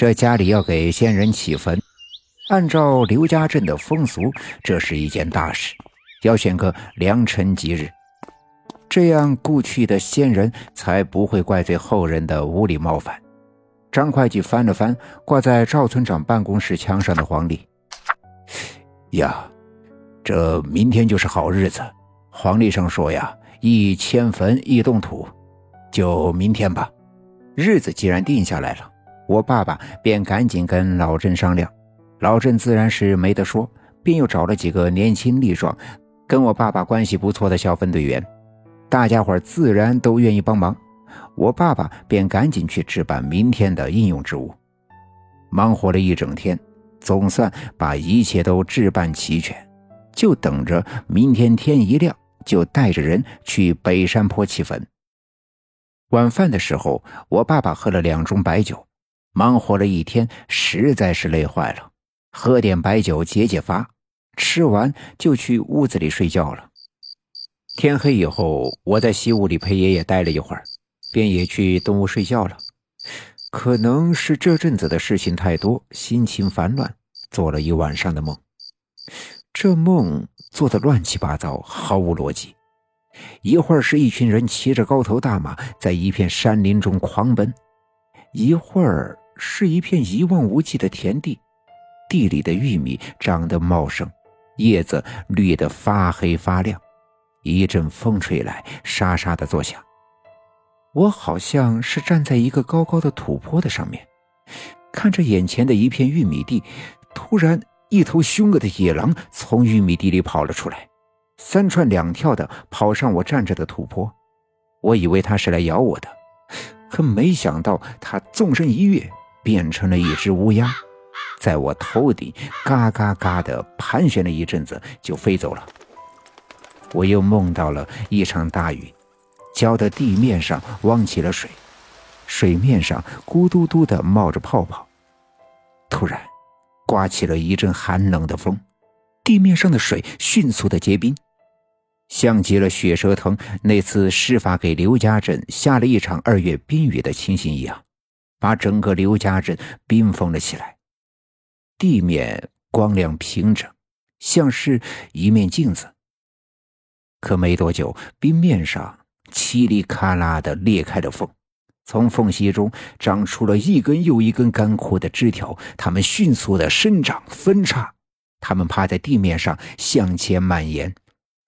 这家里要给先人起坟，按照刘家镇的风俗，这是一件大事，要选个良辰吉日，这样故去的先人才不会怪罪后人的无礼冒犯。张会计翻了翻挂在赵村长办公室墙上的黄历，呀，这明天就是好日子。黄历上说呀，一迁坟一动土，就明天吧。日子既然定下来了，我爸爸便赶紧跟老郑商量。老郑自然是没得说，便又找了几个年轻力壮、跟我爸爸关系不错的小分队员，大家伙自然都愿意帮忙。我爸爸便赶紧去置办明天的应用之物，忙活了一整天，总算把一切都置办齐全，就等着明天天一亮就带着人去北山坡起坟。晚饭的时候，我爸爸喝了两盅白酒，忙活了一天，实在是累坏了，喝点白酒解解乏，吃完就去屋子里睡觉了。天黑以后，我在西屋里陪爷爷待了一会儿。便也去东屋睡觉了，可能是这阵子的事情太多，心情烦乱，做了一晚上的梦。这梦做的乱七八糟，毫无逻辑。一会儿是一群人骑着高头大马在一片山林中狂奔，一会儿是一片一望无际的田地，地里的玉米长得茂盛，叶子绿得发黑发亮。一阵风吹来，沙沙的作响。我好像是站在一个高高的土坡的上面，看着眼前的一片玉米地。突然，一头凶恶的野狼从玉米地里跑了出来，三窜两跳的跑上我站着的土坡。我以为它是来咬我的，可没想到他纵身一跃，变成了一只乌鸦，在我头顶嘎嘎嘎的盘旋了一阵子，就飞走了。我又梦到了一场大雨。浇的地面上汪起了水，水面上咕嘟嘟的冒着泡泡。突然，刮起了一阵寒冷的风，地面上的水迅速的结冰，像极了血蛇藤那次施法给刘家镇下了一场二月冰雨的情形一样，把整个刘家镇冰封了起来。地面光亮平整，像是一面镜子。可没多久，冰面上。噼里咔啦的裂开了缝，从缝隙中长出了一根又一根干枯的枝条，它们迅速的生长分叉，它们趴在地面上向前蔓延，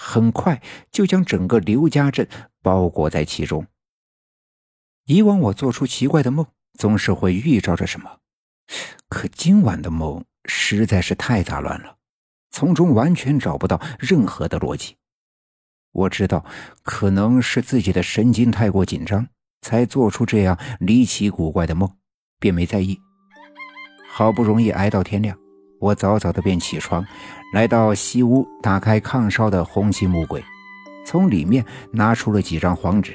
很快就将整个刘家镇包裹在其中。以往我做出奇怪的梦，总是会预兆着什么，可今晚的梦实在是太杂乱了，从中完全找不到任何的逻辑。我知道，可能是自己的神经太过紧张，才做出这样离奇古怪的梦，便没在意。好不容易挨到天亮，我早早的便起床，来到西屋，打开炕烧的红漆木柜，从里面拿出了几张黄纸，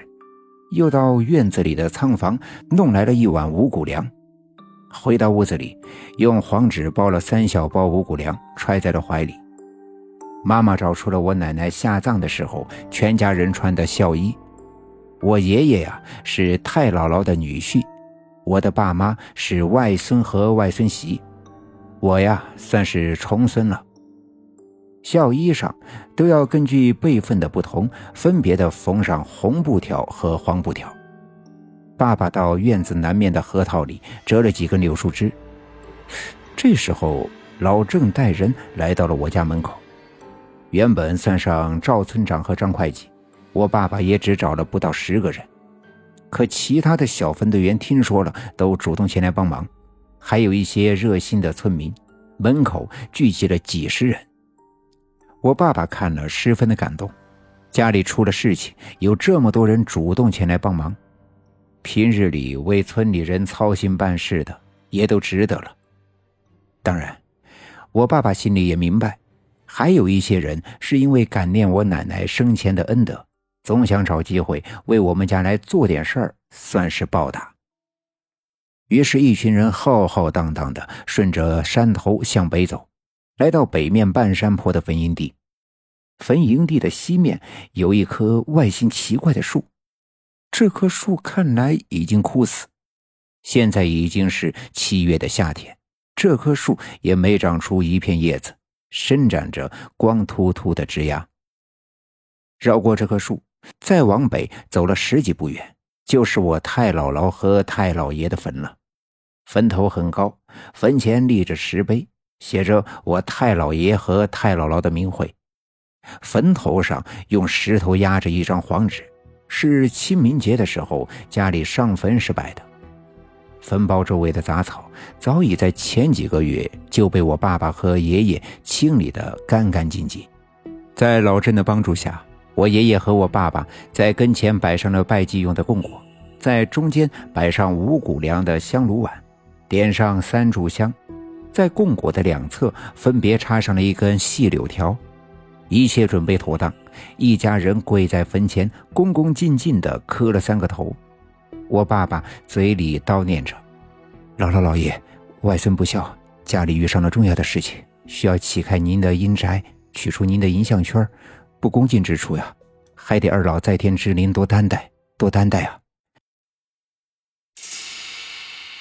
又到院子里的仓房弄来了一碗五谷粮，回到屋子里，用黄纸包了三小包五谷粮，揣在了怀里。妈妈找出了我奶奶下葬的时候全家人穿的孝衣。我爷爷呀是太姥姥的女婿，我的爸妈是外孙和外孙媳，我呀算是重孙了。孝衣上都要根据辈分的不同，分别的缝上红布条和黄布条。爸爸到院子南面的核桃里折了几根柳树枝。这时候，老郑带人来到了我家门口。原本算上赵村长和张会计，我爸爸也只找了不到十个人。可其他的小分队员听说了，都主动前来帮忙，还有一些热心的村民，门口聚集了几十人。我爸爸看了十分的感动，家里出了事情，有这么多人主动前来帮忙，平日里为村里人操心办事的也都值得了。当然，我爸爸心里也明白。还有一些人是因为感念我奶奶生前的恩德，总想找机会为我们家来做点事儿，算是报答。于是，一群人浩浩荡荡的顺着山头向北走，来到北面半山坡的坟营地。坟营地的西面有一棵外形奇怪的树，这棵树看来已经枯死，现在已经是七月的夏天，这棵树也没长出一片叶子，伸展着光秃秃的枝桠。绕过这棵树，再往北走了十几步远，就是我太姥姥和太姥爷的坟了。坟头很高，坟前立着石碑，写着我太姥爷和太姥姥的名讳。坟头上用石头压着一张黄纸，是清明节的时候家里上坟时摆的。坟包周围的杂草早已在前几个月就被我爸爸和爷爷清理得干干净净。在老郑的帮助下，我爷爷和我爸爸在跟前摆上了拜祭用的供果，在中间摆上五谷粮的香炉碗。点上三炷香，在供果的两侧分别插上了一根细柳条，一切准备妥当，一家人跪在坟前，恭恭敬敬地磕了三个头。我爸爸嘴里叨念着：“姥姥姥爷，外孙不孝，家里遇上了重要的事情，需要启开您的阴宅，取出您的银项圈，不恭敬之处呀，还得二老在天之灵多担待，多担待啊。”